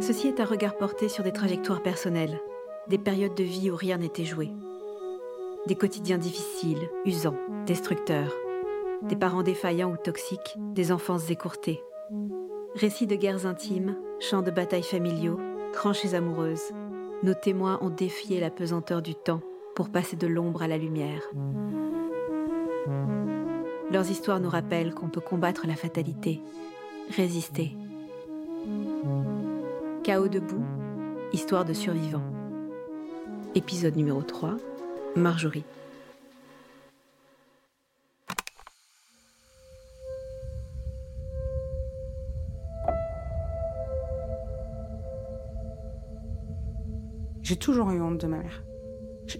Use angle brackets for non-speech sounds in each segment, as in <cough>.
Ceci est un regard porté sur des trajectoires personnelles, des périodes de vie où rien n'était joué. Des quotidiens difficiles, usants, destructeurs. Des parents défaillants ou toxiques, des enfances écourtées. Récits de guerres intimes, chants de batailles familiaux, tranchées amoureuses. Nos témoins ont défié la pesanteur du temps pour passer de l'ombre à la lumière. Leurs histoires nous rappellent qu'on peut combattre la fatalité, résister. Chaos debout, histoire de survivants. Épisode numéro 3, Marjorie. J'ai toujours eu honte de ma mère.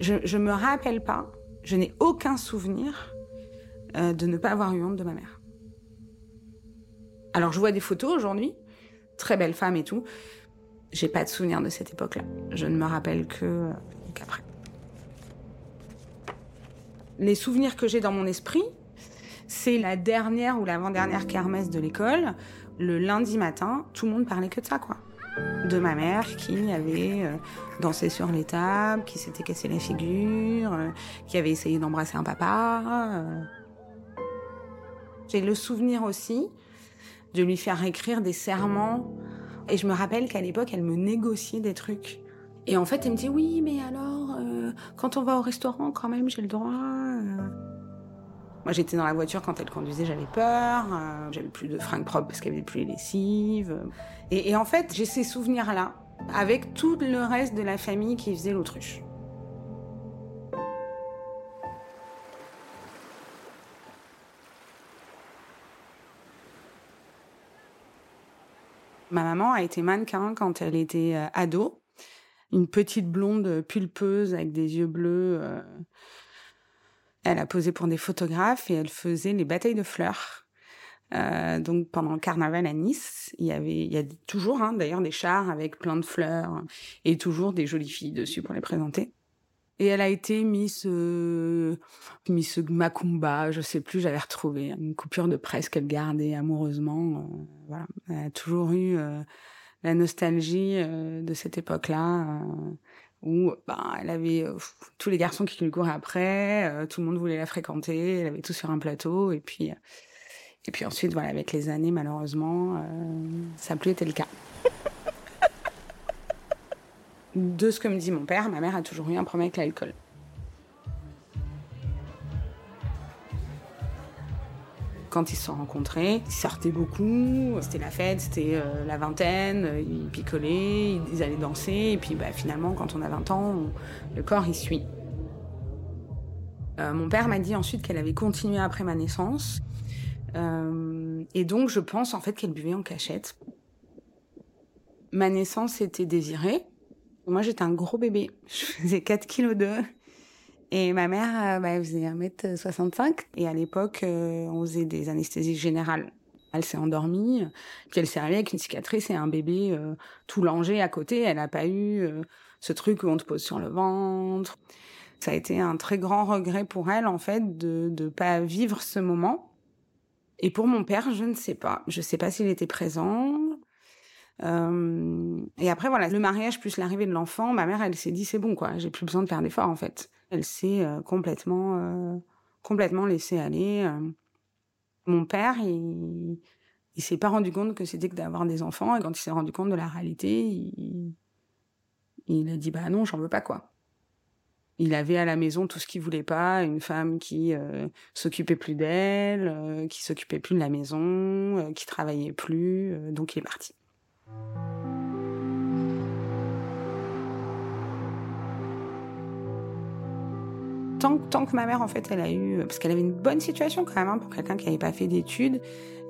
Je, je me rappelle pas, je n'ai aucun souvenir euh, de ne pas avoir eu honte de ma mère. Alors je vois des photos aujourd'hui, très belle femme et tout. J'ai pas de souvenir de cette époque-là. Je ne me rappelle que euh, qu'après. Les souvenirs que j'ai dans mon esprit, c'est la dernière ou l'avant-dernière kermesse de l'école. Le lundi matin, tout le monde parlait que de ça, quoi de ma mère qui avait euh, dansé sur les tables, qui s'était cassé la figure, qui avait essayé d'embrasser un papa. Euh. J'ai le souvenir aussi de lui faire écrire des serments. Et je me rappelle qu'à l'époque, elle me négociait des trucs. Et en fait, elle me dit oui, mais alors, quand on va au restaurant, quand même, j'ai le droit. Moi, j'étais dans la voiture quand elle conduisait, j'avais peur. Euh, j'avais plus de fringues propres parce qu'elle avait plus les lessives. Et, et en fait, j'ai ces souvenirs-là avec tout le reste de la famille qui faisait l'autruche. Ma maman a été mannequin quand elle était euh, ado. Une petite blonde pulpeuse avec des yeux bleus. Euh, elle a posé pour des photographes et elle faisait les batailles de fleurs. Euh, donc pendant le carnaval à Nice, il y avait, a toujours hein, d'ailleurs des chars avec plein de fleurs et toujours des jolies filles dessus pour les présenter. Et elle a été Miss euh, Miss Macumba, je sais plus, j'avais retrouvé une coupure de presse qu'elle gardait amoureusement. Euh, voilà, elle a toujours eu euh, la nostalgie euh, de cette époque-là où bah, elle avait tous les garçons qui lui couraient après, tout le monde voulait la fréquenter, elle avait tout sur un plateau, et puis et puis ensuite voilà avec les années malheureusement ça n'a plus été le cas. <laughs> De ce que me dit mon père, ma mère a toujours eu un problème avec l'alcool. quand ils se sont rencontrés, ils sortaient beaucoup, c'était la fête, c'était euh, la vingtaine, ils picolaient, ils allaient danser, et puis bah, finalement, quand on a 20 ans, le corps, il suit. Euh, mon père m'a dit ensuite qu'elle avait continué après ma naissance, euh, et donc je pense en fait qu'elle buvait en cachette. Ma naissance était désirée. Moi, j'étais un gros bébé. Je faisais 4 kg de et ma mère, euh, bah, elle faisait 1m65. Et à l'époque, euh, on faisait des anesthésies générales. Elle s'est endormie, puis elle s'est réveillée avec une cicatrice et un bébé euh, tout langé à côté. Elle n'a pas eu ce truc où on te pose sur le ventre. Ça a été un très grand regret pour elle, en fait, de ne pas vivre ce moment. Et pour mon père, je ne sais pas. Je ne sais pas s'il était présent. Euh, et après, voilà, le mariage plus l'arrivée de l'enfant, ma mère, elle s'est dit, c'est bon, quoi. J'ai plus besoin de faire d'efforts, en fait. Elle s'est euh, complètement, euh, complètement laissée aller. Euh. Mon père, il, il s'est pas rendu compte que c'était que d'avoir des enfants. Et quand il s'est rendu compte de la réalité, il, il a dit, bah non, j'en veux pas, quoi. Il avait à la maison tout ce qu'il voulait pas, une femme qui euh, s'occupait plus d'elle, euh, qui s'occupait plus de la maison, euh, qui travaillait plus, donc il est parti. Tant, que ma mère, en fait, elle a eu, parce qu'elle avait une bonne situation quand même hein, pour quelqu'un qui n'avait pas fait d'études,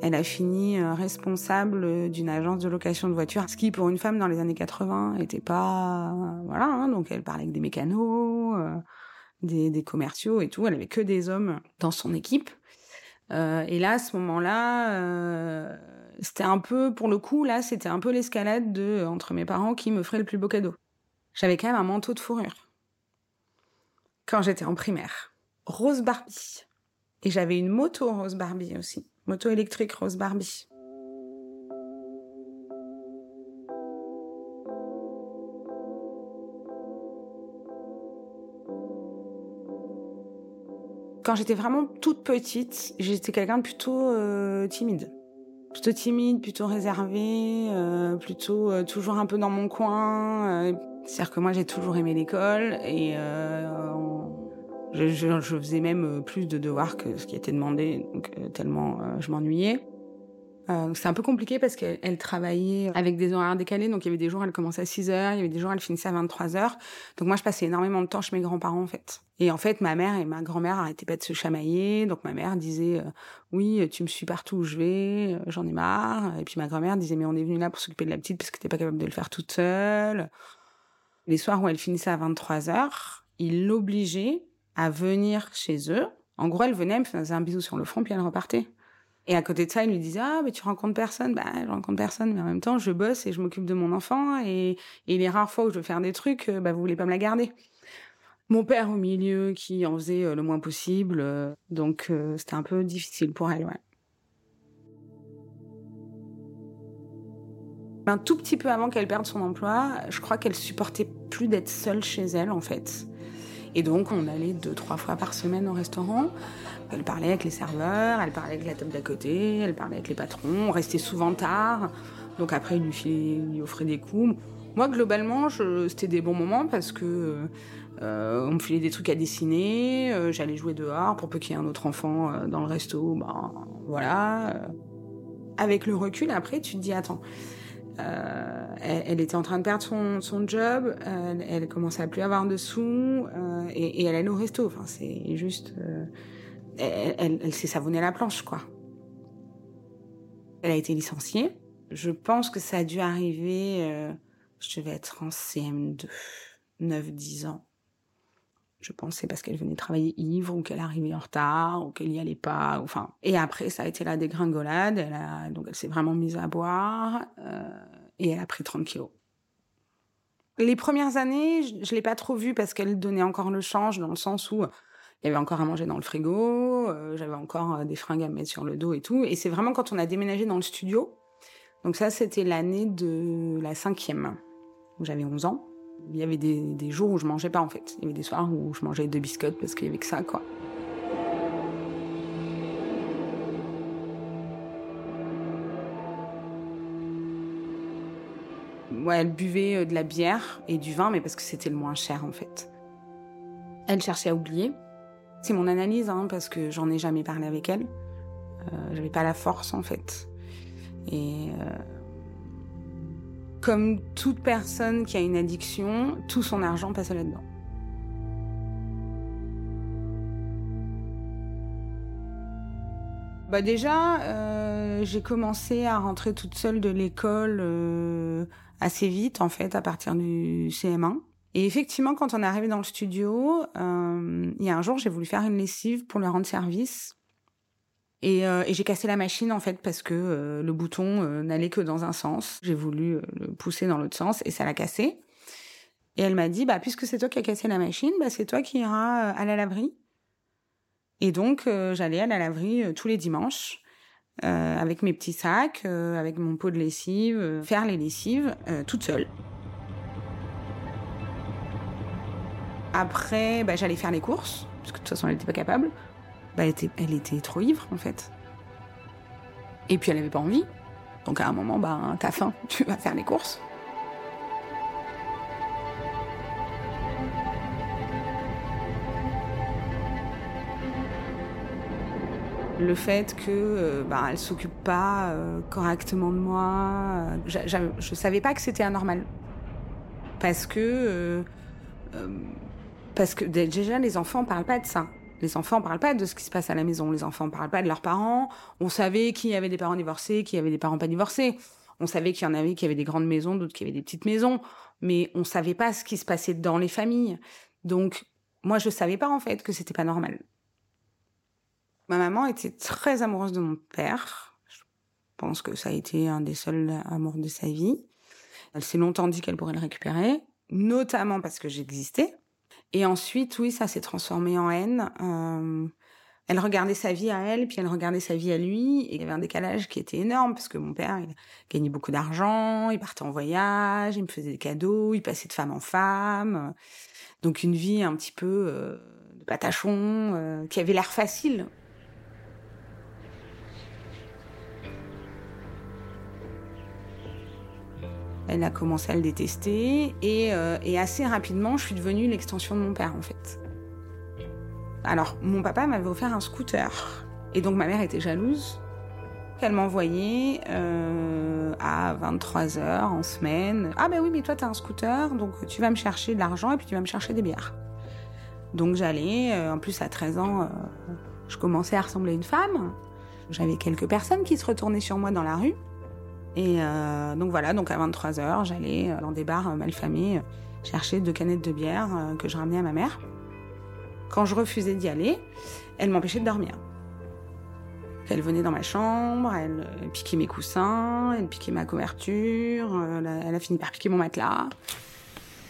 elle a fini euh, responsable d'une agence de location de voitures, ce qui pour une femme dans les années 80 était pas, voilà, hein, donc elle parlait avec des mécanos, euh, des, commerciaux et tout. Elle avait que des hommes dans son équipe. Euh, et là, à ce moment-là, euh, c'était un peu, pour le coup, là, c'était un peu l'escalade de euh, entre mes parents qui me ferait le plus beau cadeau. J'avais quand même un manteau de fourrure. Quand j'étais en primaire. Rose Barbie. Et j'avais une moto Rose Barbie aussi. Moto électrique Rose Barbie. Quand j'étais vraiment toute petite, j'étais quelqu'un de plutôt euh, timide. Plutôt timide, plutôt réservé, euh, plutôt euh, toujours un peu dans mon coin. C'est-à-dire que moi, j'ai toujours aimé l'école et je, je, je, faisais même plus de devoirs que ce qui était demandé, donc tellement je m'ennuyais. Euh, c'est un peu compliqué parce qu'elle travaillait avec des horaires décalés. Donc, il y avait des jours, elle commençait à 6 heures, il y avait des jours, elle finissait à 23 heures. Donc, moi, je passais énormément de temps chez mes grands-parents, en fait. Et en fait, ma mère et ma grand-mère arrêtaient pas de se chamailler. Donc, ma mère disait, euh, oui, tu me suis partout où je vais, euh, j'en ai marre. Et puis, ma grand-mère disait, mais on est venu là pour s'occuper de la petite parce que t'es pas capable de le faire toute seule. Les soirs où elle finissait à 23 heures, ils l'obligeaient à venir chez eux. En gros, elle venait, elle me faisait un bisou sur le front, puis elle repartait. Et à côté de ça, il lui disait ah mais tu rencontres personne, bah je rencontre personne, mais en même temps je bosse et je m'occupe de mon enfant et, les rares fois où je veux faire des trucs, euh, bah vous voulez pas me la garder. Mon père au milieu qui en faisait euh, le moins possible, euh, donc c'était un peu difficile pour elle. Un tout petit peu avant qu'elle perde son emploi, je crois qu'elle supportait plus d'être seule chez elle en fait. Et donc on allait deux trois fois par semaine au restaurant. Elle parlait avec les serveurs, elle parlait avec la table d'à côté, elle parlait avec les patrons, on restait souvent tard. Donc après, il lui, lui offrait des coups. Moi, globalement, c'était des bons moments parce que euh, on me filait des trucs à dessiner, euh, j'allais jouer dehors pour peu qu'il y ait un autre enfant euh, dans le resto. Ben voilà. Avec le recul, après, tu te dis attends. Elle, était en train de perdre son, job, elle, commençait à plus avoir de sous et, et, elle allait au resto. Enfin, c'est juste elle, elle, s'est savonnée la planche, quoi. Elle a été licenciée. Je pense que ça a dû arriver, euh, je devais être en CM2, 9-10 ans. Je pense c'est parce qu'elle venait travailler ivre ou qu'elle arrivait en retard ou qu'elle y allait pas. Enfin, et après ça a été la dégringolade. Elle a, donc elle s'est vraiment mise à boire euh, et elle a pris 30 kilos. Les premières années, je, je l'ai pas trop vue parce qu'elle donnait encore le change dans le sens où il y avait encore à manger dans le frigo, euh, j'avais encore euh, des fringues à mettre sur le dos et tout. Et c'est vraiment quand on a déménagé dans le studio. Donc ça, c'était l'année de la cinquième, où j'avais 11 ans. Il y avait des, des, jours où je mangeais pas en fait. Il y avait des soirs où je mangeais deux biscottes parce qu'il y avait que ça, quoi. Ouais, elle buvait euh, de la bière et du vin, mais parce que c'était le moins cher en fait. Elle cherchait à oublier. C'est mon analyse, hein, parce que j'en ai jamais parlé avec elle. Euh, J'avais pas la force, en fait. Et euh, comme toute personne qui a une addiction, tout son argent passe là-dedans. Bah déjà, euh, j'ai commencé à rentrer toute seule de l'école euh, assez vite, en fait, à partir du CM1. Et effectivement, quand on est arrivé dans le studio, euh, il y a un jour, j'ai voulu faire une lessive pour lui rendre service. Et, euh, et j'ai cassé la machine en fait parce que euh, le bouton n'allait que dans un sens. J'ai voulu le pousser dans l'autre sens et ça l'a cassé. Et elle m'a dit, bah puisque c'est toi qui as cassé la machine, bah c'est toi qui iras à la laverie. Et donc j'allais à la laverie tous les dimanches avec mes petits sacs, avec mon pot de lessive, faire les lessives toute seule. Après, bah, j'allais faire les courses, parce que de toute façon, elle n'était pas capable. Bah, elle, était, elle était trop ivre, en fait. Et puis, elle n'avait pas envie. Donc, à un moment, bah, t'as faim, <laughs> tu vas faire les courses. le fait que bah, elle s'occupe pas euh, correctement de moi, euh, je, je savais pas que c'était anormal parce que parce que déjà, les enfants parlent pas de ça. Les enfants parlent pas de ce qui se passe à la maison. Les enfants parlent pas de leurs parents. On savait qui avait des parents divorcés, qui avait des parents pas divorcés. On savait qu'il y en avait qui avaient des grandes maisons, d'autres qui avaient des petites maisons. Mais on savait pas ce qui se passait dans les familles. Donc, moi, je savais pas, en fait, que c'était pas normal. Ma maman était très amoureuse de mon père. Je pense que ça a été un des seuls amours de sa vie. Elle s'est longtemps dit qu'elle pourrait le récupérer, notamment parce que j'existais. Et ensuite, oui, ça s'est transformé en haine. Euh, elle regardait sa vie à elle, puis elle regardait sa vie à lui, et il y avait un décalage qui était énorme, parce que mon père, il gagnait beaucoup d'argent, il partait en voyage, il me faisait des cadeaux, il passait de femme en femme. Donc une vie un petit peu euh, de patachon, qui avait l'air facile. Elle a commencé à le détester et, et assez rapidement, je suis devenue l'extension de mon père en fait. Alors, mon papa m'avait offert un scooter et donc ma mère était jalouse qu'elle m'envoyait euh, à 23h en semaine. Ah ben oui, mais toi, tu as un scooter, donc tu vas me chercher de l'argent et puis tu vas me chercher des bières. Donc j'allais, euh, en plus à 13 ans, euh, je commençais à ressembler à une femme. J'avais quelques personnes qui se retournaient sur moi dans la rue. Et donc voilà, donc à 23h, j'allais dans des bars malfamés chercher deux canettes de bière que je ramenais à ma mère. Quand je refusais d'y aller, elle m'empêchait de dormir. Elle venait dans ma chambre, elle, piquait mes coussins, elle piquait ma couverture, euh, elle a, fini par piquer mon matelas.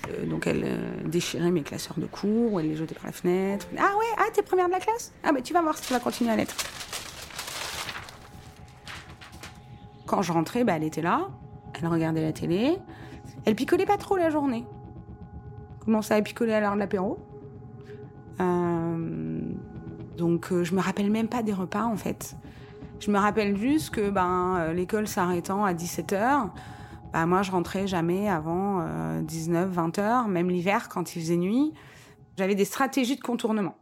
Euh, donc elle euh, déchirait mes classeurs de cours, ou elle les jetait par la fenêtre. Ah ouais, ah t'es première de la classe? Ah bah tu vas voir si tu vas continuer à l'être. Quand je rentrais, bah, elle était là, elle regardait la télé, elle picolait pas trop la journée. Commençait à picoler à l'heure de l'apéro? donc je me rappelle même pas des repas en fait. Je me rappelle juste que ben, euh, l'école s'arrêtant à 17h, bah, moi je rentrais jamais avant 19, 20 h même l'hiver quand il faisait nuit. J'avais des stratégies de contournement.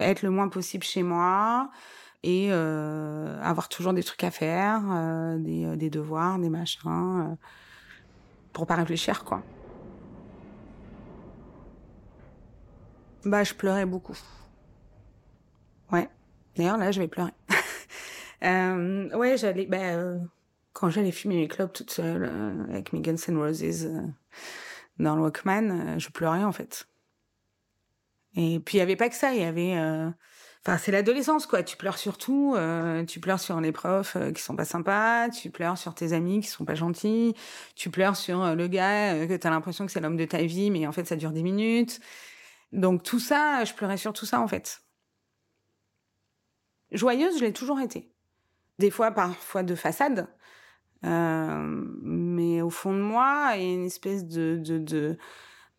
Être le moins possible chez moi et euh, avoir toujours des trucs à faire, euh, des, des, devoirs, des machins, pour pas réfléchir quoi. Bah je pleurais beaucoup. Ouais. D'ailleurs là je vais pleurer. <laughs> Euh, ouais, j'allais, ben, quand j'allais fumer mes clubs toute seule, euh, avec mes Guns N' Roses dans le Walkman, je pleurais en fait. Et puis il y avait pas que ça, il y avait, c'est l'adolescence quoi. Tu pleures sur tout, tu pleures sur les profs qui sont pas sympas, tu pleures sur tes amis qui sont pas gentils, tu pleures sur le gars que t'as l'impression que c'est l'homme de ta vie, mais en fait ça dure dix minutes. Donc tout ça, je pleurais sur tout ça en fait. Joyeuse, je l'ai toujours été des fois parfois de façade. Euh, mais au fond de moi, il y a une espèce de, de, de,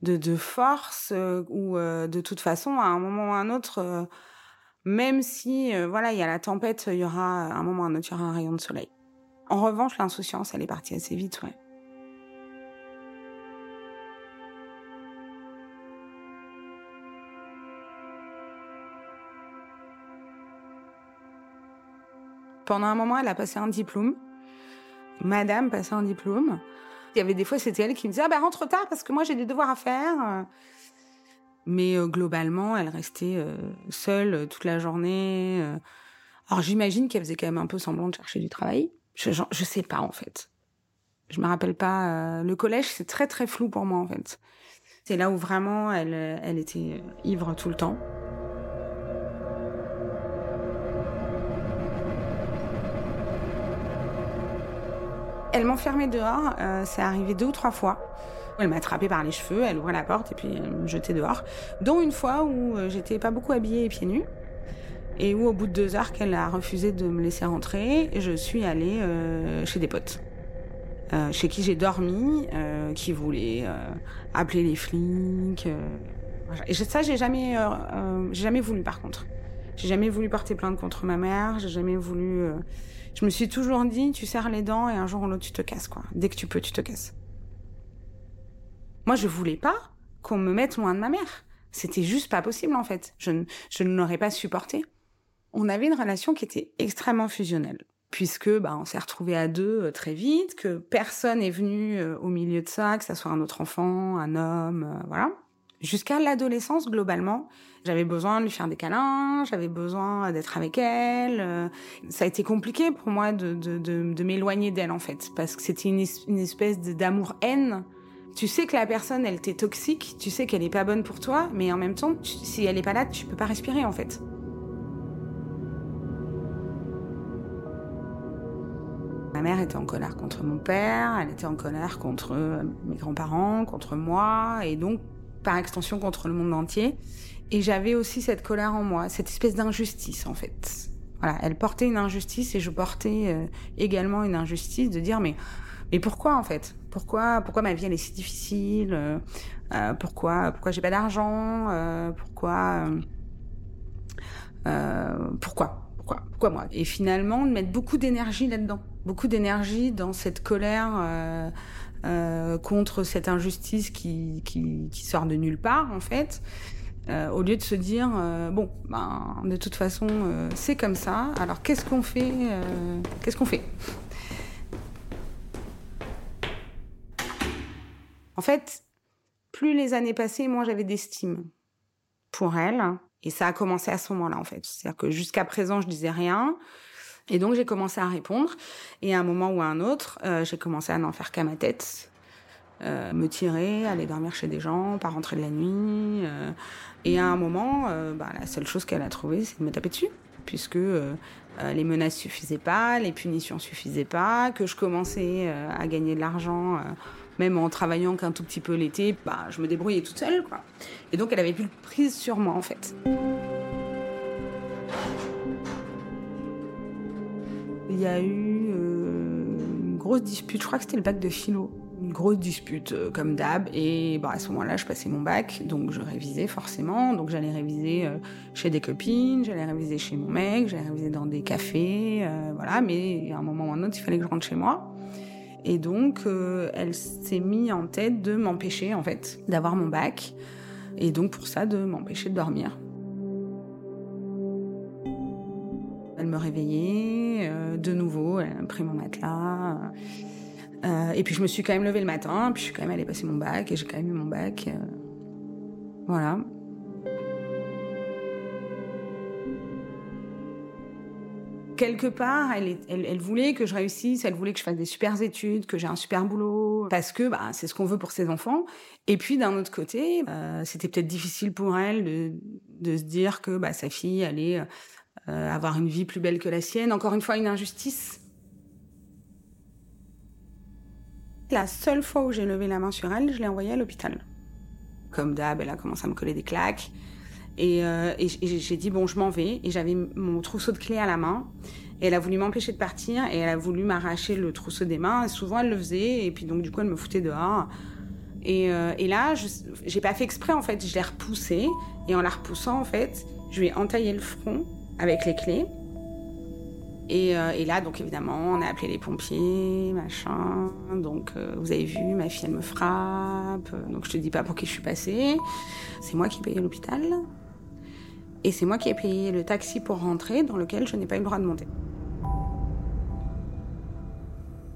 de, de force euh, où, euh, de toute façon, à un moment ou à un autre, euh, même si voilà, il y a la tempête, il y aura, un moment un autre, il y aura un rayon de soleil. En revanche, l'insouciance, elle est partie assez vite, ouais. Pendant un moment, elle a passé un diplôme. Madame passait un diplôme. Il y avait des fois, c'était elle qui me disait ah ben rentre tard parce que moi j'ai des devoirs à faire. Mais euh, globalement, elle restait euh, seule euh, toute la journée. Alors j'imagine qu'elle faisait quand même un peu semblant de chercher du travail. Je, je, sais pas en fait. Je me rappelle pas. le collège, c'est très très flou pour moi en fait. C'est là où vraiment elle, était ivre tout le temps. Elle m'enfermait dehors, euh, c'est arrivé deux ou trois fois. Elle m'a attrapée par les cheveux, elle ouvrait la porte et puis elle me jetait dehors. Dont une fois où euh, j'étais pas beaucoup habillée et pieds nus. Et où au bout de deux heures qu'elle a refusé de me laisser rentrer, je suis allée euh, chez des potes. Euh, chez qui j'ai dormi, euh, qui voulaient euh, appeler les flics. et ça, j'ai jamais, j'ai jamais voulu par contre. J'ai jamais voulu porter plainte contre ma mère, j'ai jamais voulu je me suis toujours dit, tu serres les dents et un jour ou l'autre, tu te casses, quoi. Dès que tu peux, tu te casses. Moi, je voulais pas qu'on me mette loin de ma mère. C'était juste pas possible, en fait. Je, ne, je ne l'aurais pas supporté. On avait une relation qui était extrêmement fusionnelle. Puisque, bah, on s'est retrouvés à deux euh, très vite, que personne est venu euh, au milieu de ça, que ça soit un autre enfant, un homme, euh, voilà. Jusqu'à l'adolescence, globalement, j'avais besoin de lui faire des câlins, j'avais besoin d'être avec elle. Ça a été compliqué pour moi de, de, de, de m'éloigner d'elle, en fait, parce que c'était une, une, espèce d'amour-haine. Tu sais que la personne, elle t'est toxique, tu sais qu'elle est pas bonne pour toi, mais en même temps, si elle est pas là, tu peux pas respirer, en fait. Ma mère était en colère contre mon père, elle était en colère contre euh, mes grands-parents, contre moi, et donc par extension contre le monde entier. Et j'avais aussi cette colère en moi, cette espèce d'injustice en fait. Voilà, elle portait une injustice et je portais euh, également une injustice de dire mais mais pourquoi en fait? Pourquoi pourquoi ma vie elle est si difficile euh, euh Pourquoi pourquoi j'ai pas d'argent euh, Pourquoi pourquoi Pourquoi moi? Et finalement, de mettre beaucoup d'énergie là-dedans. Beaucoup d'énergie dans cette colère contre cette injustice qui, sort de nulle part, en fait. Au lieu de se dire bon ben de toute façon c'est comme ça alors qu'est-ce qu'on fait qu'est-ce qu'on fait? En fait, plus les années passaient, moins j'avais d'estime pour elle. Et ça a commencé à ce moment-là, en fait. C'est-à-dire que jusqu'à présent, je disais rien. Et donc, j'ai commencé à répondre. Et à un moment ou à un autre, euh, j'ai commencé à n'en faire qu'à ma tête. Euh, me tirer, aller dormir chez des gens, pas rentrer de la nuit. Euh. et à un moment, bah, la seule chose qu'elle a trouvée, c'est de me taper dessus. Puisque les menaces suffisaient pas, les punitions suffisaient pas, que je commençais à gagner de l'argent même en travaillant qu'un tout petit peu l'été, bah, je me débrouillais toute seule, quoi. Et donc, elle avait plus de prise sur moi, en fait. Il y a eu euh, une grosse dispute, je crois que c'était le bac de philo. Une grosse dispute, euh, comme d'hab. Et bah, à ce moment-là, je passais mon bac, donc je révisais forcément. Donc j'allais réviser euh, chez des copines, j'allais réviser chez mon mec, j'allais réviser dans des cafés, voilà. Mais à un moment ou un autre, il fallait que je rentre chez moi. Et donc, euh, elle s'est mise en tête de m'empêcher, en fait, d'avoir mon bac. Et donc, pour ça, de m'empêcher de dormir. Elle me réveillait euh, de nouveau, elle a pris mon matelas. Euh, et puis, je me suis quand même levée le matin, puis je suis quand même allée passer mon bac, et j'ai quand même eu mon bac. voilà. Quelque part, elle, voulait que je réussisse, elle voulait que je fasse des super études, que j'ai un super boulot, parce que bah, c'est ce qu'on veut pour ses enfants. Et puis d'un autre côté, euh, c'était peut-être difficile pour elle de, se dire que bah, sa fille allait euh, avoir une vie plus belle que la sienne. Encore une fois, une injustice. La seule fois où j'ai levé la main sur elle, je l'ai envoyée à l'hôpital. Comme d'hab, elle a commencé à me coller des claques. Et, euh, et j'ai dit, bon, je m'en vais. Et j'avais mon trousseau de clés à la main. Et elle a voulu m'empêcher de partir et elle a voulu m'arracher le trousseau des mains. Et souvent, elle le faisait. Et puis, donc, du coup, elle me foutait dehors. Et, euh, et là, j'ai pas fait exprès, en fait. Je l'ai repoussée. Et en la repoussant, en fait, je lui ai entaillé le front avec les clés. Et, euh, et, là, donc évidemment, on a appelé les pompiers, machin. Donc, euh, vous avez vu, ma fille, elle me frappe. Donc, je te dis pas pour qui je suis passée. C'est moi qui payais l'hôpital. Et c'est moi qui ai payé le taxi pour rentrer, dans lequel je n'ai pas eu le droit de monter.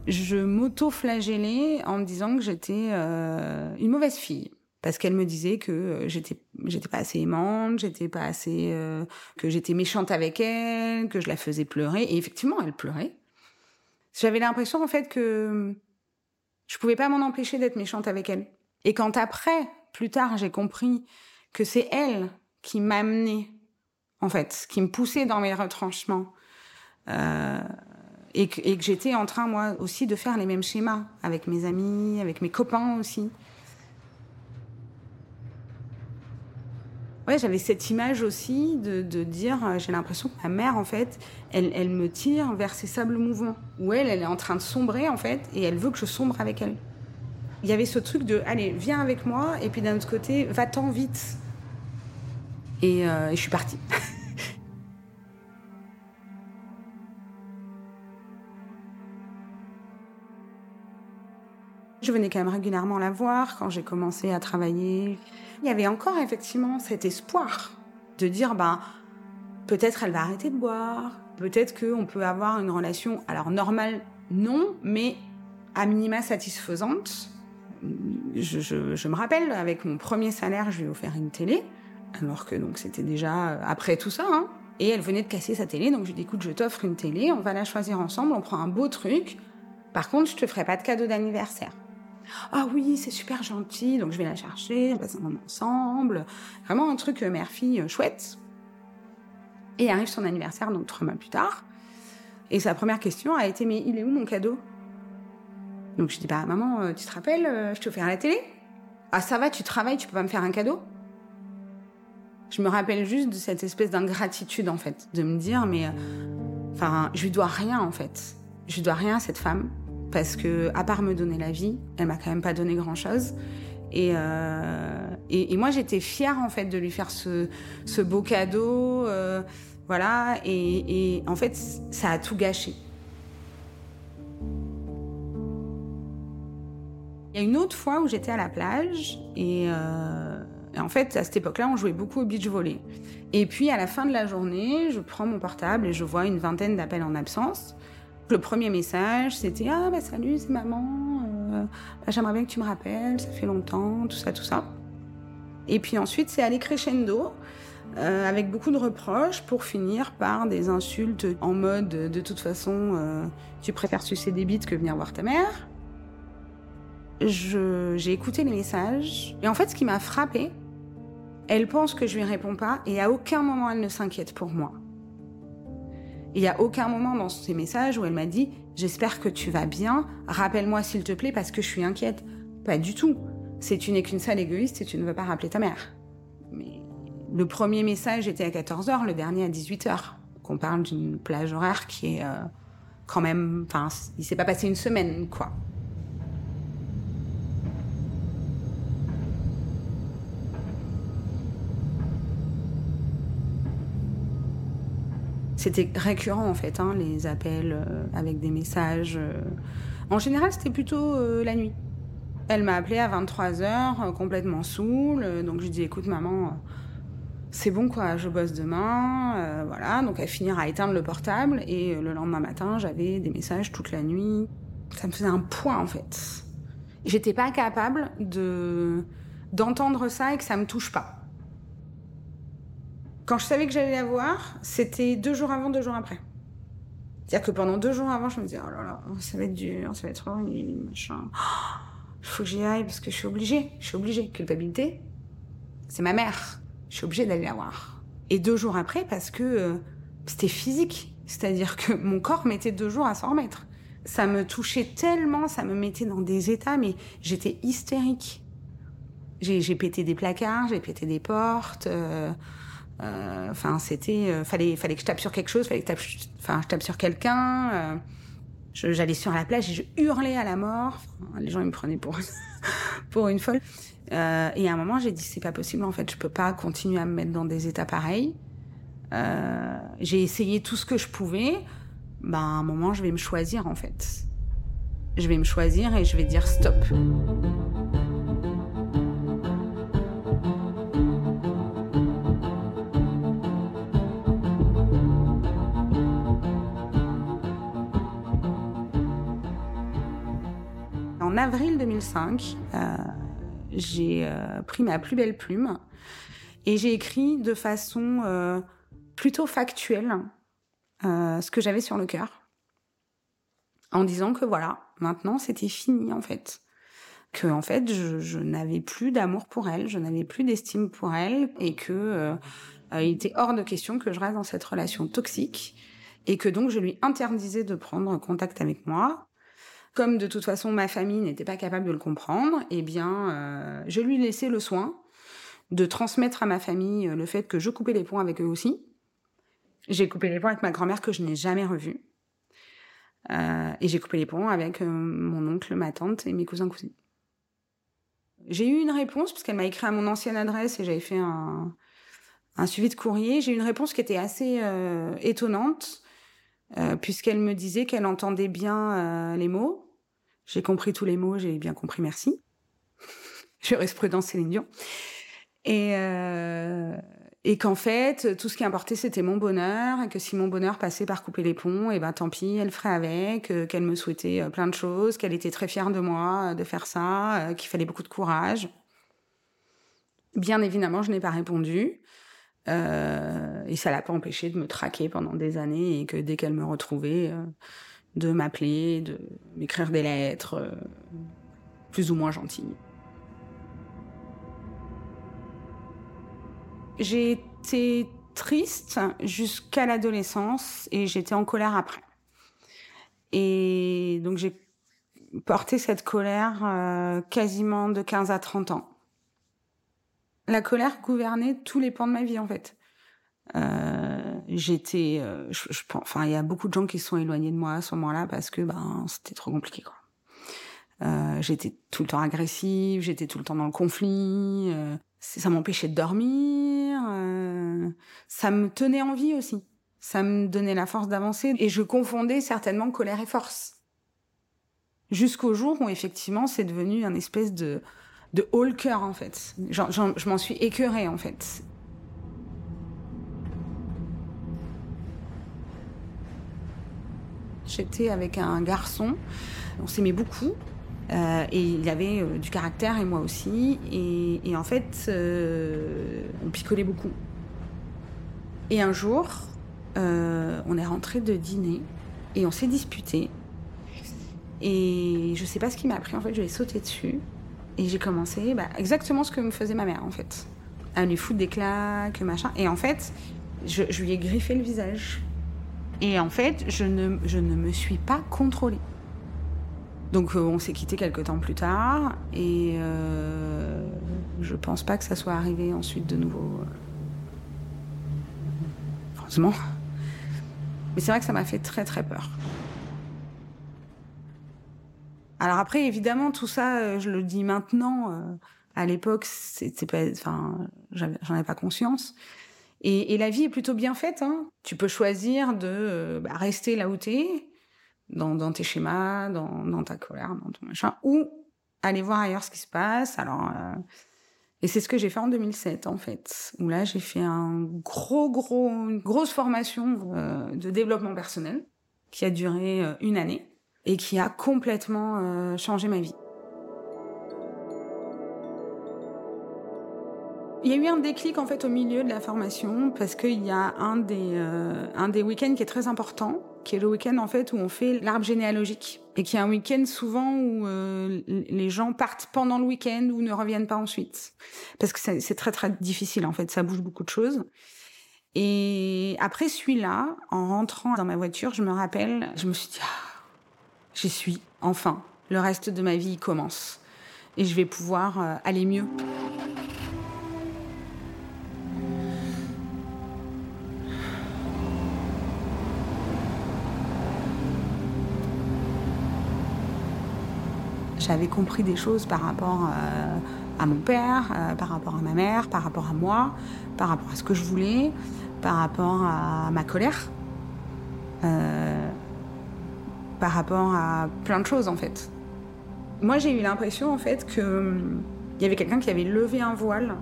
Je m'auto-flagellais en me disant que j'étais euh, une mauvaise fille. Parce qu'elle me disait que euh, j'étais j'étais pas assez aimante, j'étais pas assez euh, que j'étais méchante avec elle, que je la faisais pleurer et effectivement elle pleurait. J'avais l'impression en fait que je pouvais pas m'en empêcher d'être méchante avec elle. Et quand après, plus tard, j'ai compris que c'est elle qui m'amenait, en fait, qui me poussait dans mes retranchements. Euh, et que, j'étais en train, moi aussi, de faire les mêmes schémas avec mes amis, avec mes copains aussi. Ouais, j'avais cette image aussi de, de dire, euh, j'ai l'impression que ma mère, en fait, elle, elle me tire vers ces sables mouvants, où elle, elle est en train de sombrer, en fait, et elle veut que je sombre avec elle. Il y avait ce truc de, allez, viens avec moi, et puis d'un autre côté, va-t'en vite. Euh, et, je suis partie. <laughs> Je venais quand même régulièrement la voir quand j'ai commencé à travailler. Il y avait encore effectivement cet espoir de dire, ben, peut-être elle va arrêter de boire, peut-être qu'on peut avoir une relation, alors normale, non, mais à minima satisfaisante. Je, je me rappelle, avec mon premier salaire, je lui ai offert une télé alors que donc c'était déjà euh, après tout ça. Hein. Et elle venait de casser sa télé, donc je lui ai écoute, je t'offre une télé, on va la choisir ensemble, on prend un beau truc. Par contre, je te ferai pas de cadeau d'anniversaire. Ah oui, c'est super gentil, donc je vais la chercher, on passe un moment ensemble. Vraiment un truc euh, mère-fille euh, chouette. Et arrive son anniversaire, donc trois mois plus tard. Et sa première question a été mais il est où mon cadeau? Donc je dis bah maman, tu te rappelles, je te fais à la télé? Ah ça va, tu travailles, tu peux pas me faire un cadeau? Je me rappelle juste de cette espèce d'ingratitude, en fait, de me dire, mais, euh, enfin, je lui dois rien, en fait. Je lui dois rien à cette femme, parce que, à part me donner la vie, elle m'a quand même pas donné grand chose. Et, euh, et, moi, j'étais fière, en fait, de lui faire ce, ce beau cadeau. Euh, Voilà, et, en fait, ça a tout gâché. Il y a une autre fois où j'étais à la plage et, en fait, à cette époque-là, on jouait beaucoup au beach volley. Et puis, à la fin de la journée, je prends mon portable et je vois une vingtaine d'appels en absence. Le premier message, c'était Ah, bah salut, c'est maman. Euh, bah, j'aimerais bien que tu me rappelles, ça fait longtemps, tout ça, tout ça. Et puis ensuite, c'est allé crescendo. Euh, avec beaucoup de reproches pour finir par des insultes en mode de toute façon euh, tu préfères sucer des bites que venir voir ta mère. J'ai écouté les messages et en fait ce qui m'a frappé, elle pense que je lui réponds pas et à aucun moment elle ne s'inquiète pour moi. Il y a aucun moment dans ces messages où elle m'a dit j'espère que tu vas bien, rappelle-moi s'il te plaît parce que je suis inquiète. Pas du tout. C'est tu n'es qu'une sale égoïste et tu ne veux pas rappeler ta mère. Mais le premier message était à 14h, le dernier à 18h. Qu'on parle d'une plage horaire qui est euh, quand même. Enfin, il s'est pas passé une semaine, quoi. C'était récurrent en fait, hein, les appels euh, avec des messages. Euh. En général, c'était plutôt la nuit. Elle m'a appelé à 23h, complètement saoule. Donc je dis écoute maman, c'est bon quoi, je bosse demain, euh, voilà. Donc elle finira à éteindre le portable et euh, le lendemain matin, j'avais des messages toute la nuit. Ça me faisait un poids en fait. J'étais pas capable de d'entendre ça et que ça me touche pas. Quand je savais que j'allais la voir, c'était deux jours avant, deux jours après. C'est-à-dire que pendant deux jours avant, je me disais, oh là là, ça va être dur, ça va être horrible, machin. Il faut que j'y aille parce que je suis obligée. Je suis obligée. Culpabilité, c'est ma mère je suis obligée d'aller la voir. Et deux jours après, parce que euh, c'était physique. C'est-à-dire que mon corps mettait deux jours à s'en remettre. Ça me touchait tellement, ça me mettait dans des états, mais j'étais hystérique. J'ai pété des placards, j'ai pété des portes. Euh, enfin, c'était, fallait, fallait que je tape sur quelque chose, fallait que enfin, je tape sur quelqu'un. J'allais sur la plage et je hurlais à la mort. les gens ils me prenaient pour <laughs> pour une folle. Euh, et à un moment, j'ai dit c'est pas possible en fait, je peux pas continuer à me mettre dans des états pareils. Euh, j'ai essayé tout ce que je pouvais. Ben, à un moment, je vais me choisir en fait. Je vais me choisir et je vais dire stop. Avril 2005, euh, j'ai euh, pris ma plus belle plume et j'ai écrit de façon euh, plutôt factuelle ce que j'avais sur le cœur, en disant que voilà, maintenant c'était fini en fait, que en fait je, n'avais plus d'amour pour elle, je n'avais plus d'estime pour elle et que il était hors de question que je reste dans cette relation toxique et que donc je lui interdisais de prendre contact avec moi comme de toute façon ma famille n'était pas capable de le comprendre, eh bien, euh, je lui laissais le soin de transmettre à ma famille euh, le fait que je coupais les ponts avec eux aussi. J'ai coupé les ponts avec ma grand-mère que je n'ai jamais revue. Euh, et j'ai coupé les ponts avec mon oncle, ma tante et mes cousins cousines. J'ai eu une réponse puisqu'elle m'a écrit à mon ancienne adresse et j'avais fait un, un, suivi de courrier. J'ai eu une réponse qui était assez étonnante euh, puisqu'elle me disait qu'elle entendait bien euh, les mots. J'ai compris tous les mots, j'ai bien compris, merci. <laughs> Jurisprudence Céline Dion. Et, euh, et qu'en fait, tout ce qui importait, c'était mon bonheur, et que si mon bonheur passait par couper les ponts, et eh ben tant pis, elle ferait avec, qu'elle me souhaitait plein de choses, qu'elle était très fière de moi de faire ça, qu'il fallait beaucoup de courage. Bien évidemment, je n'ai pas répondu. Euh, et ça l'a pas empêché de me traquer pendant des années et que dès qu'elle me retrouvait, euh, de m'appeler, de m'écrire des lettres, euh, plus ou moins gentilles. J'ai été triste jusqu'à l'adolescence et j'étais en colère après. Et donc j'ai porté cette colère quasiment de 15 à 30 ans la colère gouvernait tous les pans de ma vie en fait. Euh, j'étais, euh, je, enfin, il y a beaucoup de gens qui sont éloignés de moi à ce moment-là parce que ben c'était trop compliqué quoi. Euh, j'étais tout le temps agressive, j'étais tout le temps dans le conflit, euh, ça m'empêchait de dormir, ça me tenait en vie aussi. Ça me donnait la force d'avancer et je confondais certainement colère et force. Jusqu'au jour où effectivement c'est devenu un espèce de, de haut cœur en fait. je m'en suis écœurée en fait. J'étais avec un garçon, on s'aimait beaucoup. Euh, et il avait euh, du caractère et moi aussi. Et, en fait, euh, on picolait beaucoup. Et un jour, on est rentré de dîner et on s'est disputé. Et je sais pas ce qui m'a appris. En fait, je lui ai sauté dessus et j'ai commencé bah, exactement ce que me faisait ma mère en fait, à lui foutre des claques, machin. Et en fait, je, lui ai griffé le visage. Et en fait, je ne, je ne me suis pas contrôlée. Donc euh, on s'est quitté quelques temps plus tard et euh, je pense pas que ça soit arrivé ensuite de nouveau. Euh, heureusement. Mais c'est vrai que ça m'a fait très très peur. Alors après, évidemment, tout ça, euh, je le dis maintenant. à l'époque, c'était pas, enfin, j'en avais pas conscience. Et, et, la vie est plutôt bien faite. Hein. Tu peux choisir de bah, rester là où t'es, dans, dans tes schémas, dans, dans, ta colère, dans ton machin, ou aller voir ailleurs ce qui se passe. Alors, euh, et c'est ce que j'ai fait en 2007 en fait, où là j'ai fait un gros gros une grosse formation euh, de développement personnel qui a duré euh, une année et qui a complètement euh, changé ma vie. Il y a eu un déclic en fait au milieu de la formation parce qu'il y a un des un des week-ends qui est très important qui est le week-end en fait où on fait l'arbre généalogique et qui est un week-end souvent où euh, les gens partent pendant le week-end ou ne reviennent pas ensuite parce que c'est très très difficile en fait, ça bouge beaucoup de choses. Et après celui-là, en rentrant dans ma voiture, je me rappelle, je me suis dit, ah, j'y suis, enfin, le reste de ma vie commence. Et je vais pouvoir euh, aller mieux. J'avais compris des choses par rapport euh, à mon père, euh, par rapport à ma mère, par rapport à moi, par rapport à ce que je voulais, par rapport à ma colère, par rapport à plein de choses en fait. Moi j'ai eu l'impression en fait qu'il hum, y avait quelqu'un qui avait levé un voile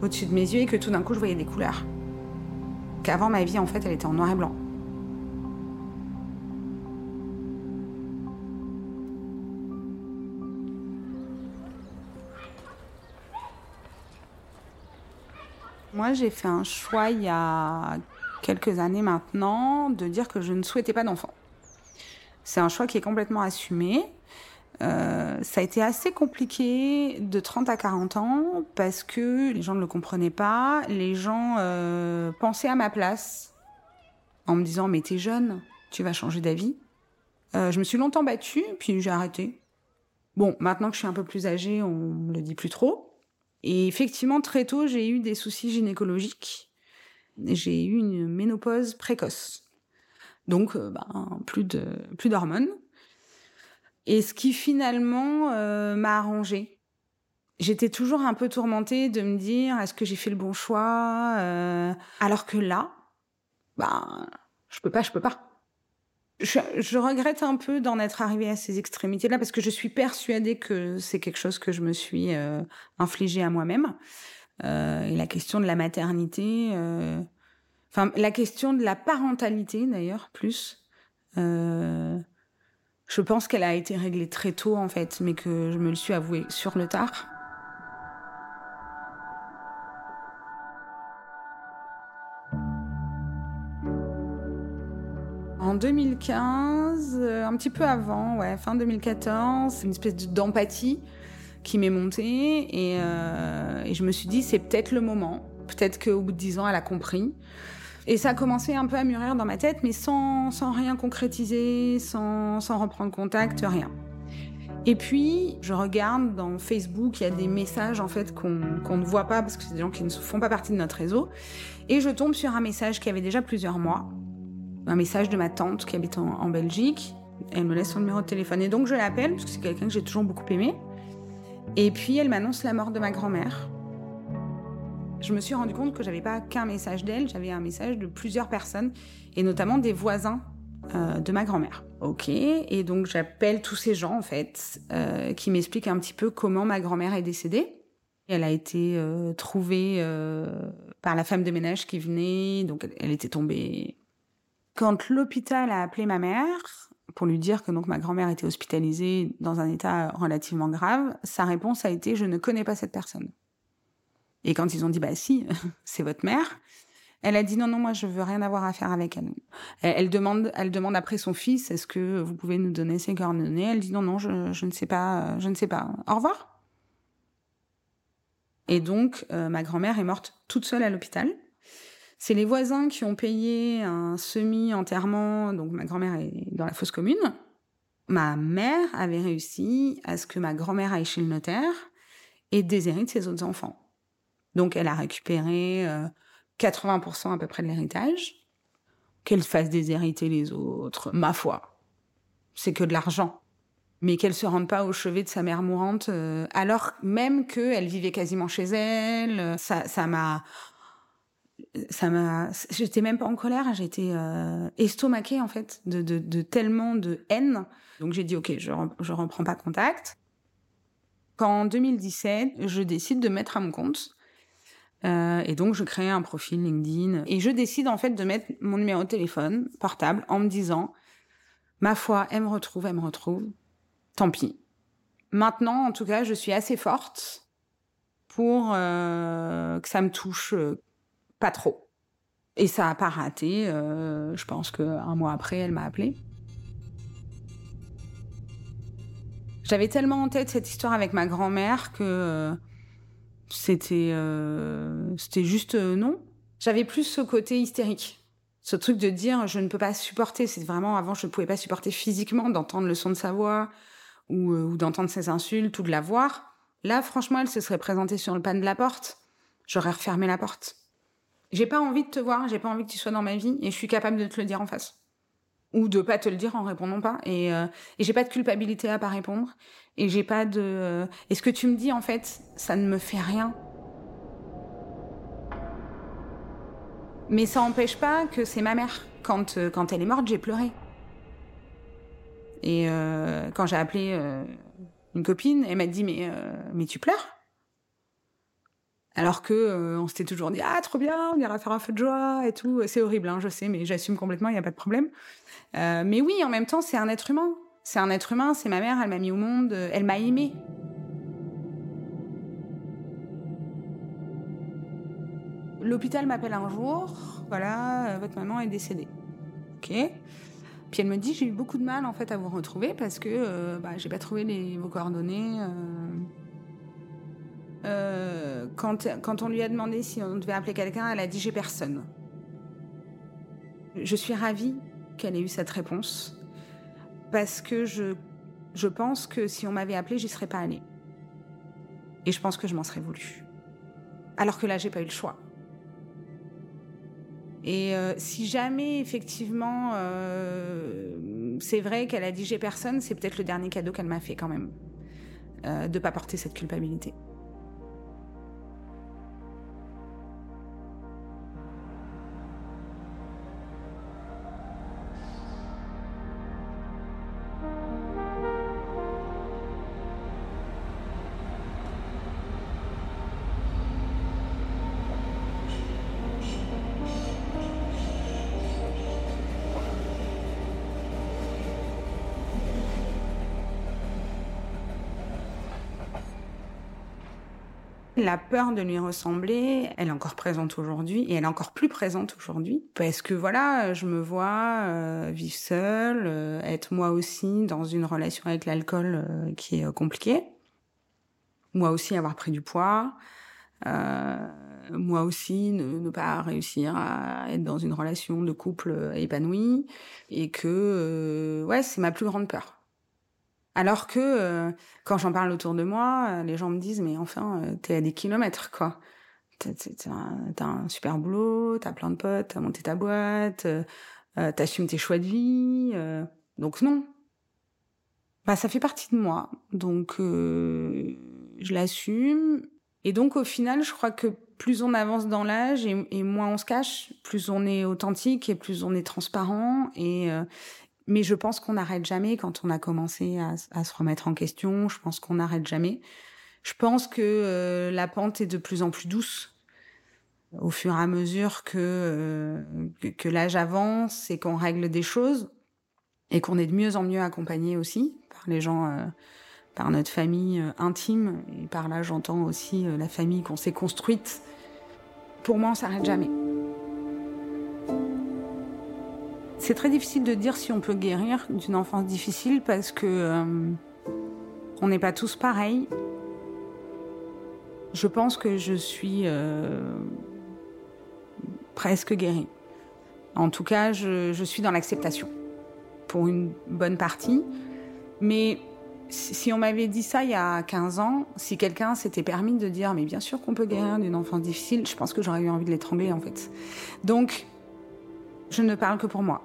au-dessus de mes yeux et que tout d'un coup je voyais des couleurs. Qu'avant ma vie en fait elle était en noir et blanc. Moi, j'ai fait un choix il y a quelques années maintenant de dire que je ne souhaitais pas d'enfant. C'est un choix qui est complètement assumé. Euh, ça a été assez compliqué de 30 à 40 ans parce que les gens ne le comprenaient pas. Les gens euh, pensaient à ma place en me disant mais t'es jeune, tu vas changer d'avis. Euh, je me suis longtemps battue, puis j'ai arrêté. Bon, maintenant que je suis un peu plus âgée, on le dit plus trop. Et effectivement, très tôt, j'ai eu des soucis gynécologiques. J'ai eu une ménopause précoce. Donc, euh, ben, plus de plus d'hormones. Et ce qui finalement euh, m'a arrangée. J'étais toujours un peu tourmentée de me dire est-ce que j'ai fait le bon choix euh, Alors que là, ben, je peux pas, je peux pas je, regrette un peu d'en être arrivée à ces extrémités-là parce que je suis persuadée que c'est quelque chose que je me suis euh, infligé à moi-même. Euh, et la question de la maternité, euh, la question de la parentalité d'ailleurs plus. Euh, je pense qu'elle a été réglée très tôt en fait, mais que je me le suis avouée sur le tard. En 2015, euh, un petit peu avant, ouais, fin 2014, une espèce d'empathie qui m'est montée et, euh, et, je me suis dit c'est peut-être le moment. Peut-être qu'au bout de dix ans, elle a compris. Et ça a commencé un peu à mûrir dans ma tête, mais sans, sans rien concrétiser, sans, sans reprendre contact, rien. Et puis, je regarde dans Facebook, il y a des messages en fait qu'on ne voit pas parce que c'est des gens qui ne font pas partie de notre réseau. Et je tombe sur un message qui avait déjà plusieurs mois, un message de ma tante qui habite en, Belgique. Elle me laisse son numéro de téléphone et donc je l'appelle parce que c'est quelqu'un que j'ai toujours beaucoup aimé. Et puis elle m'annonce la mort de ma grand-mère. Je me suis rendu compte que j'avais pas qu'un message d'elle, j'avais un message de plusieurs personnes, et notamment des voisins euh, de ma grand-mère. Ok, et donc j'appelle tous ces gens en fait euh, qui m'expliquent un petit peu comment ma grand-mère est décédée. Elle a été euh, trouvée par la femme de ménage qui venait, donc elle, elle était tombée. Quand l'hôpital a appelé ma mère pour lui dire que donc ma grand-mère était hospitalisée dans un état relativement grave, sa réponse a été je ne connais pas cette personne. Et quand ils ont dit bah si, <laughs> c'est votre mère, elle a dit non non moi je veux rien avoir à faire avec elle. Elle, demande elle demande après son fils est-ce que vous pouvez nous donner ses coordonnées? Elle dit non non je, ne sais pas je ne sais pas. Au revoir. Et donc euh, ma grand-mère est morte toute seule à l'hôpital. C'est les voisins qui ont payé un semi-enterrement, donc ma grand-mère est dans la fosse commune. Ma mère avait réussi à ce que ma grand-mère aille chez le notaire et déshérite ses autres enfants. Donc elle a récupéré euh, 80% à peu près de l'héritage. Qu'elle fasse déshériter les autres, ma foi, c'est que de l'argent. Mais qu'elle se rende pas au chevet de sa mère mourante, euh, alors même qu'elle vivait quasiment chez elle, ça, ça m'a, ça m'a, j'étais même pas en colère, j'étais euh, estomaquée en fait de, tellement de haine. Donc j'ai dit ok, je, je reprends pas contact. Qu'en 2017, je décide de mettre à mon compte euh, et donc, je crée un profil LinkedIn et je décide en fait de mettre mon numéro de téléphone portable en me disant, ma foi, elle me retrouve, elle me retrouve. Tant pis. Maintenant, en tout cas, je suis assez forte pour euh, que ça me touche euh, pas trop. Et ça a pas raté. Je pense que un mois après, elle m'a appelé. J'avais tellement en tête cette histoire avec ma grand-mère que c'était euh, c'était juste euh, non. J'avais plus ce côté hystérique. Ce truc de dire je ne peux pas supporter, c'est vraiment avant je ne pouvais pas supporter physiquement d'entendre le son de sa voix ou, euh, ou d'entendre ses insultes ou de la voir. Là franchement, elle se serait présentée sur le pan de la porte. J'aurais refermé la porte. J'ai pas envie de te voir, j'ai pas envie que tu sois dans ma vie et je suis capable de te le dire en face ou de pas te le dire en répondant pas. Et, euh, et j'ai pas de culpabilité à pas répondre. Et j'ai pas de euh, et ce que tu me dis en fait ça ne me fait rien. Mais ça empêche pas que c'est ma mère. Quand euh, quand elle est morte j'ai pleuré. Et quand j'ai appelé une copine elle m'a dit mais mais tu pleures? Alors que euh, on s'était toujours dit ah trop bien on ira faire un feu de joie et tout c'est horrible hein, je sais mais j'assume complètement il y a pas de problème. Euh, mais oui en même temps c'est un être humain. C'est un être humain c'est ma mère elle m'a mis au monde euh, elle m'a aimé l'hôpital m'appelle un jour voilà votre maman est décédée. Ok. Puis elle me dit j'ai eu beaucoup de mal en fait à vous retrouver parce que euh, bah, j'ai pas trouvé les, vos coordonnées euh, quand, on lui a demandé si on devait appeler quelqu'un, elle a dit j'ai personne. Je suis ravie qu'elle ait eu cette réponse parce que je, je pense que si on m'avait appelé, j'y serais pas allée. Et je pense que je m'en serais voulu. Alors que là, j'ai pas eu le choix. Et euh, si jamais effectivement euh, c'est vrai qu'elle a dit j'ai personne, c'est peut-être le dernier cadeau qu'elle m'a fait quand même, euh, de pas porter cette culpabilité. La peur de lui ressembler, elle est encore présente aujourd'hui et elle est encore plus présente aujourd'hui parce que voilà, je me vois euh, vivre seule, euh, être moi aussi dans une relation avec l'alcool euh, qui est euh, compliquée. Moi aussi avoir pris du poids. Euh, moi aussi ne, ne, pas réussir à être dans une relation de couple épanouie et que ouais, c'est ma plus grande peur. Alors que euh, quand j'en parle autour de moi, euh, les gens me disent mais enfin euh, t'es à des kilomètres quoi. T'as un, un, super boulot, t'as plein de potes, t'as monté ta boîte, euh, t'assumes tes choix de vie. donc non. Bah ça fait partie de moi, donc je l'assume. Et donc au final, je crois que plus on avance dans l'âge et, moins on se cache, plus on est authentique et plus on est transparent. Et euh, mais je pense qu'on n'arrête jamais quand on a commencé à, se remettre en question. Je pense qu'on n'arrête jamais. Je pense que euh, la pente est de plus en plus douce au fur et à mesure que euh, que, l'âge avance et qu'on règle des choses et qu'on est de mieux en mieux accompagné aussi par les gens par notre famille euh, intime, et par là j'entends aussi euh, la famille qu'on s'est construite, pour moi on s'arrête jamais. C'est très difficile de dire si on peut guérir d'une enfance difficile parce que euh, on n'est pas tous pareils. Je pense que je suis presque guérie. En tout cas, je, je suis dans l'acceptation pour une bonne partie, mais si on m'avait dit ça il y a 15 ans, si quelqu'un s'était permis de dire mais bien sûr qu'on peut guérir d'une enfance difficile, je pense que j'aurais eu envie de l'étrangler en fait. Donc, je ne parle que pour moi.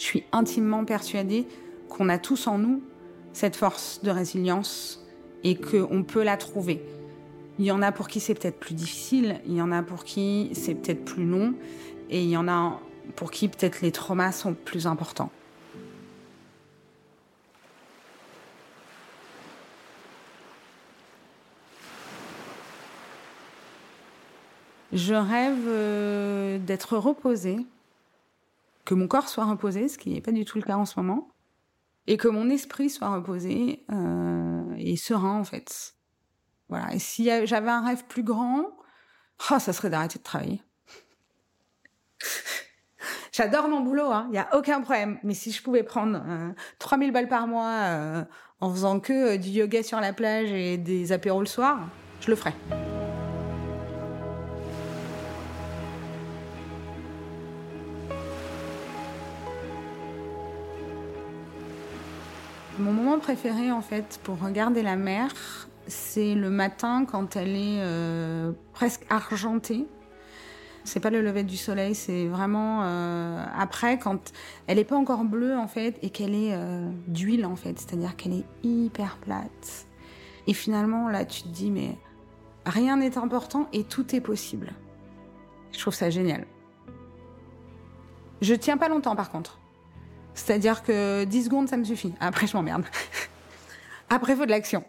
Je suis intimement persuadée qu'on a tous en nous cette force de résilience et qu'on peut la trouver. Il y en a pour qui c'est peut-être plus difficile, il y en a pour qui c'est peut-être plus long, et il y en a pour qui peut-être les traumas sont plus importants. Je rêve euh, d'être reposée, que mon corps soit reposé, ce qui n'est pas du tout le cas en ce moment, et que mon esprit soit reposé euh, et serein en fait. Voilà. Et si j'avais un rêve plus grand, oh, ça serait d'arrêter de travailler. <laughs> J'adore mon boulot, il hein, n'y a aucun problème. Mais si je pouvais prendre 3000 euh, balles par mois en faisant que du yoga sur la plage et des apéros le soir, je le ferais. Mon moment préféré, en fait, pour regarder la mer, c'est le matin quand elle est euh, presque argentée. C'est pas le lever du soleil, c'est vraiment euh, après quand elle est pas encore bleue en fait et qu'elle est euh, d'huile en fait, c'est-à-dire qu'elle est hyper plate. Et finalement là, tu te dis mais rien n'est important et tout est possible. Je trouve ça génial. Je tiens pas longtemps par contre. C'est-à-dire que 10 secondes, ça me suffit. Après, je m'emmerde. Après, faut de l'action.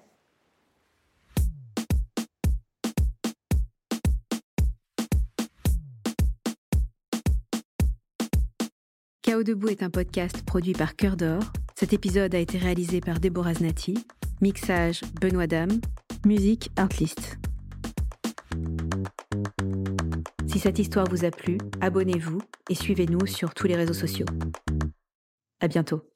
Chaos debout est un podcast produit par Cœur d'Or. Cet épisode a été réalisé par Déborah Znati. Mixage Benoît Dame. Musique Artlist. Si cette histoire vous a plu, abonnez-vous et suivez-nous sur tous les réseaux sociaux. À bientôt.